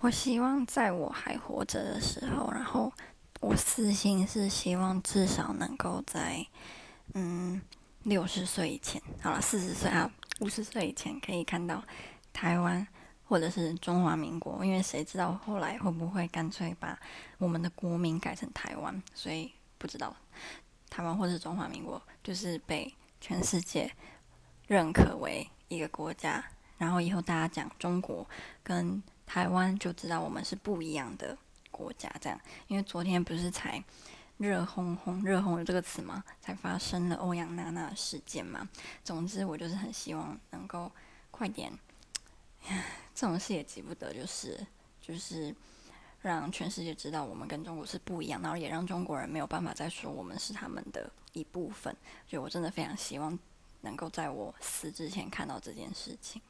我希望在我还活着的时候，然后我私心是希望至少能够在嗯六十岁以前，好了，四十岁啊，五十岁以前可以看到台湾或者是中华民国，因为谁知道后来会不会干脆把我们的国名改成台湾，所以不知道台湾或者是中华民国就是被全世界认可为一个国家。然后以后大家讲中国跟台湾，就知道我们是不一样的国家。这样，因为昨天不是才热烘烘、热烘有这个词吗？才发生了欧阳娜娜事件嘛。总之，我就是很希望能够快点，这种事也急不得，就是就是让全世界知道我们跟中国是不一样，然后也让中国人没有办法再说我们是他们的一部分。所以我真的非常希望能够在我死之前看到这件事情。